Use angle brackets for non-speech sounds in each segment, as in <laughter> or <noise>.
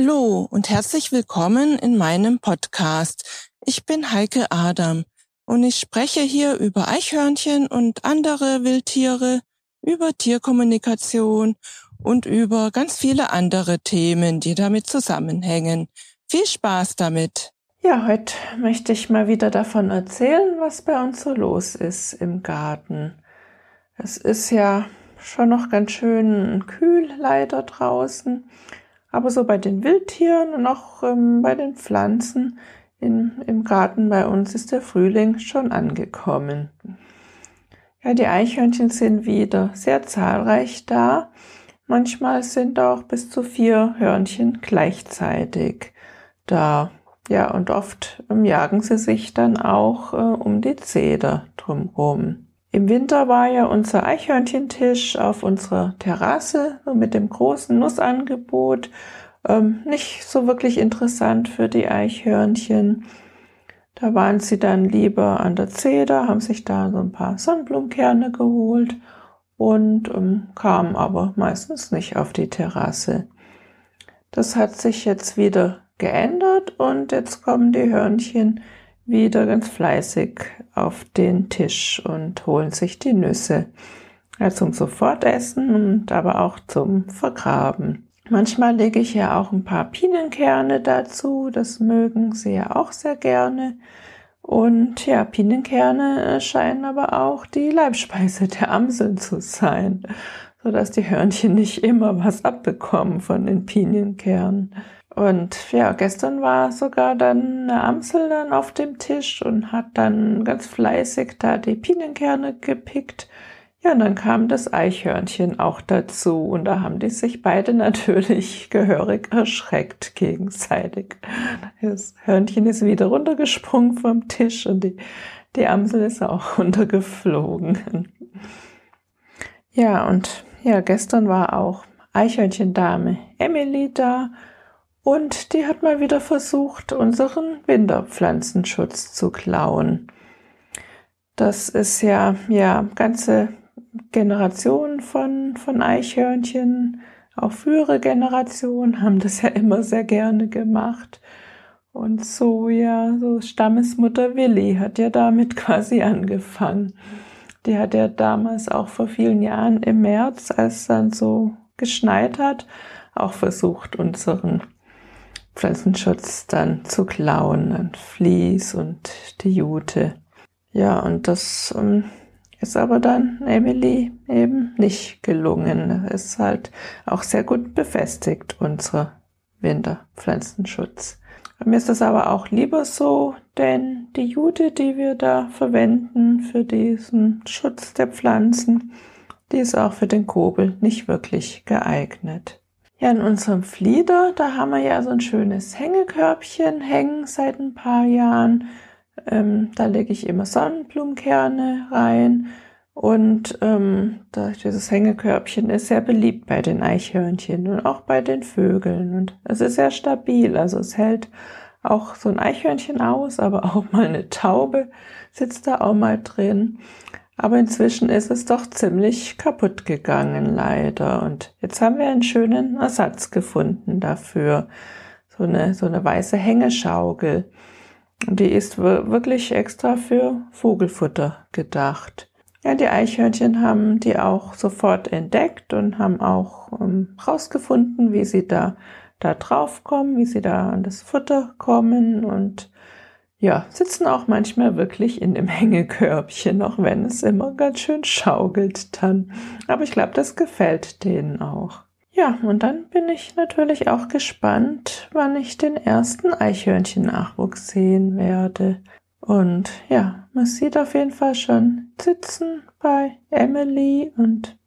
Hallo und herzlich willkommen in meinem Podcast. Ich bin Heike Adam und ich spreche hier über Eichhörnchen und andere Wildtiere, über Tierkommunikation und über ganz viele andere Themen, die damit zusammenhängen. Viel Spaß damit! Ja, heute möchte ich mal wieder davon erzählen, was bei uns so los ist im Garten. Es ist ja schon noch ganz schön kühl leider draußen, aber so bei den Wildtieren und auch ähm, bei den Pflanzen in, im Garten bei uns ist der Frühling schon angekommen. Ja, die Eichhörnchen sind wieder sehr zahlreich da. Manchmal sind auch bis zu vier Hörnchen gleichzeitig da. Ja, und oft ähm, jagen sie sich dann auch äh, um die Zeder drumherum. Im Winter war ja unser Eichhörnchentisch auf unserer Terrasse mit dem großen Nussangebot ähm, nicht so wirklich interessant für die Eichhörnchen. Da waren sie dann lieber an der Zeder, haben sich da so ein paar Sonnenblumenkerne geholt und ähm, kamen aber meistens nicht auf die Terrasse. Das hat sich jetzt wieder geändert und jetzt kommen die Hörnchen wieder ganz fleißig auf den Tisch und holen sich die Nüsse. Ja, zum Sofortessen und aber auch zum Vergraben. Manchmal lege ich ja auch ein paar Pinienkerne dazu. Das mögen sie ja auch sehr gerne. Und ja, Pinienkerne scheinen aber auch die Leibspeise der Amseln zu sein, so dass die Hörnchen nicht immer was abbekommen von den Pinienkernen. Und ja, gestern war sogar dann eine Amsel dann auf dem Tisch und hat dann ganz fleißig da die Pinienkerne gepickt. Ja, und dann kam das Eichhörnchen auch dazu und da haben die sich beide <laughs> natürlich gehörig erschreckt gegenseitig. Das Hörnchen ist wieder runtergesprungen vom Tisch und die, die Amsel ist auch <laughs> runtergeflogen. Ja, und ja, gestern war auch Eichhörnchendame Emily da und die hat mal wieder versucht, unseren Winterpflanzenschutz zu klauen. Das ist ja, ja, ganze Generationen von, von Eichhörnchen, auch frühere Generationen haben das ja immer sehr gerne gemacht. Und so, ja, so Stammesmutter Willi hat ja damit <laughs> quasi angefangen. Die hat ja damals auch vor vielen Jahren im März, als es dann so geschneit hat, auch versucht, unseren Pflanzenschutz dann zu klauen, dann Vlies und die Jute. Ja, und das ähm, ist aber dann Emily eben nicht gelungen. Ist halt auch sehr gut befestigt, unser Winterpflanzenschutz. Mir ist das aber auch lieber so, denn die Jute, die wir da verwenden für diesen Schutz der Pflanzen, die ist auch für den Kobel nicht wirklich geeignet. Ja, in unserem Flieder, da haben wir ja so ein schönes Hängekörbchen hängen seit ein paar Jahren. Ähm, da lege ich immer Sonnenblumenkerne rein. Und ähm, dieses Hängekörbchen ist sehr beliebt bei den Eichhörnchen und auch bei den Vögeln. Und es ist sehr stabil. Also es hält auch so ein Eichhörnchen aus, aber auch mal eine Taube sitzt da auch mal drin. Aber inzwischen ist es doch ziemlich kaputt gegangen, leider. Und jetzt haben wir einen schönen Ersatz gefunden dafür. So eine, so eine weiße Hängeschaukel. Und die ist wirklich extra für Vogelfutter gedacht. Ja, die Eichhörnchen haben die auch sofort entdeckt und haben auch ähm, rausgefunden, wie sie da, da drauf kommen, wie sie da an das Futter kommen und ja, sitzen auch manchmal wirklich in dem <laughs> Hängekörbchen, auch wenn es immer ganz schön schaukelt dann. Aber ich glaube, das gefällt denen auch. Ja, und dann bin ich natürlich auch gespannt, wann ich den ersten Eichhörnchen-Nachwuchs sehen werde. Und ja, man sieht auf jeden Fall schon sitzen bei Emily und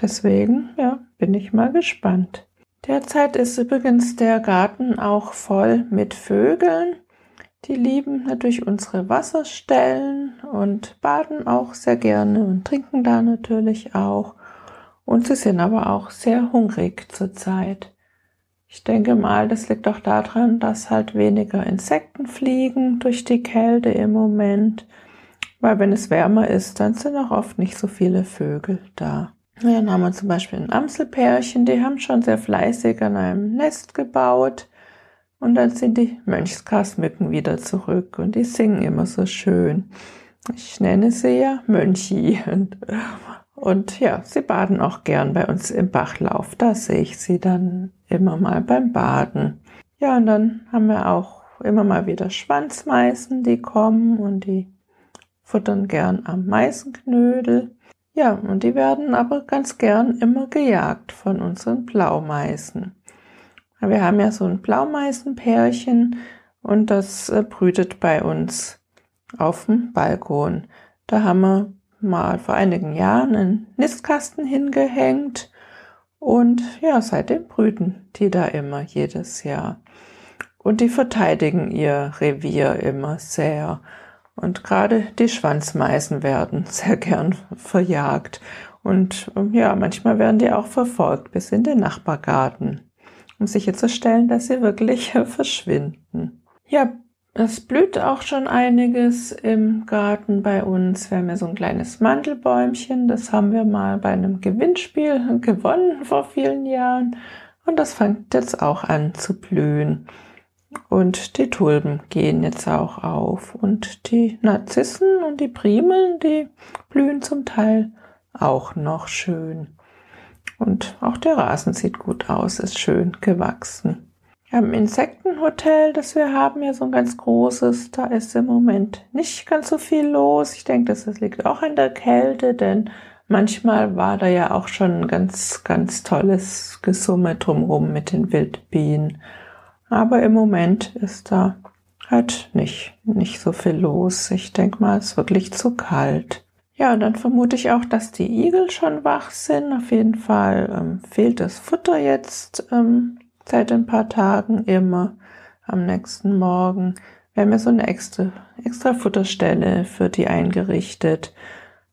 deswegen, ja, bin ich mal gespannt. Derzeit ist übrigens der Garten auch voll mit Vögeln. Die lieben natürlich unsere Wasserstellen und baden auch sehr gerne und trinken da natürlich auch. Und sie sind aber auch sehr hungrig zurzeit. Ich denke mal, das liegt auch daran, dass halt weniger Insekten fliegen durch die Kälte im Moment. Weil wenn es wärmer ist, dann sind auch oft nicht so viele Vögel da. Dann haben wir zum Beispiel ein Amselpärchen, die haben schon sehr fleißig an einem Nest gebaut. Und dann sind die Mönchskarsmücken wieder zurück und die singen immer so schön. Ich nenne sie ja Mönchi. Und, und ja, sie baden auch gern bei uns im Bachlauf. Da sehe ich sie dann immer mal beim Baden. Ja, und dann haben wir auch immer mal wieder Schwanzmeißen, die kommen und die futtern gern am Meißenknödel. Ja, und die werden aber ganz gern immer gejagt von unseren Blaumeißen. Wir haben ja so ein Blaumeißenpärchen und das äh, brütet bei uns auf dem Balkon. Da haben wir mal vor einigen Jahren einen Nistkasten hingehängt und ja, seitdem brüten die da immer jedes Jahr. Und die verteidigen ihr Revier immer sehr. Und gerade die Schwanzmeisen werden <laughs> sehr gern verjagt. Und ja, manchmal werden die auch verfolgt bis in den Nachbargarten, um sicherzustellen, dass sie wirklich <laughs> verschwinden. Ja, es blüht auch schon einiges im Garten bei uns. Wir haben ja so ein kleines Mandelbäumchen. Das haben wir mal bei einem Gewinnspiel <laughs> gewonnen vor vielen Jahren. Und das fängt jetzt auch an zu blühen. Und die Tulpen gehen jetzt auch auf. Und die Narzissen und die Primeln, die blühen zum Teil auch noch schön. Und auch der Rasen sieht gut aus, ist schön gewachsen. Ein Insektenhotel, das wir haben, ja so ein ganz großes. Da ist im Moment nicht ganz so viel los. Ich denke, das liegt auch an der Kälte, denn manchmal war da ja auch schon ein ganz, ganz tolles Gesumme drumherum mit den Wildbienen. Aber im Moment ist da halt nicht, nicht so viel los. Ich denke mal, es ist wirklich zu kalt. Ja, und dann vermute ich auch, dass die Igel schon wach sind. Auf jeden Fall ähm, fehlt das Futter jetzt ähm, seit ein paar Tagen immer am nächsten Morgen. Wir haben ja so eine extra, extra Futterstelle für die eingerichtet.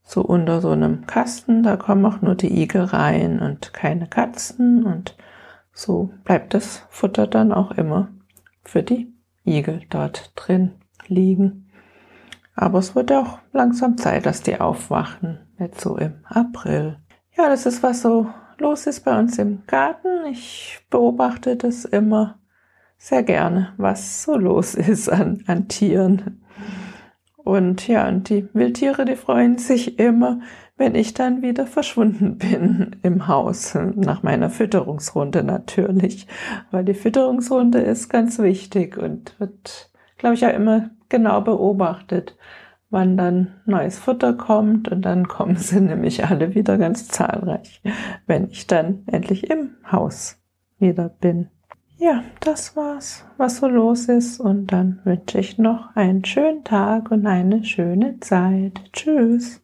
So unter so einem Kasten. Da kommen auch nur die Igel rein und keine Katzen und so bleibt das Futter dann auch immer für die Igel dort drin liegen. Aber es wird auch langsam Zeit, dass die aufwachen, jetzt so im April. Ja, das ist was so los ist bei uns im Garten. Ich beobachte das immer sehr gerne, was so los <laughs> ist an, an Tieren. Und ja, und die Wildtiere, die freuen sich immer, wenn ich dann wieder verschwunden <laughs> bin im Haus, nach meiner Fütterungsrunde natürlich, weil die Fütterungsrunde ist ganz wichtig und wird, glaube ich, ja immer genau beobachtet, wann dann neues Futter kommt und dann kommen <laughs> sie nämlich alle wieder ganz zahlreich, wenn ich dann endlich im Haus wieder bin. Ja, das war's, was so los ist. Und dann wünsche ich noch einen schönen Tag und eine schöne Zeit. Tschüss.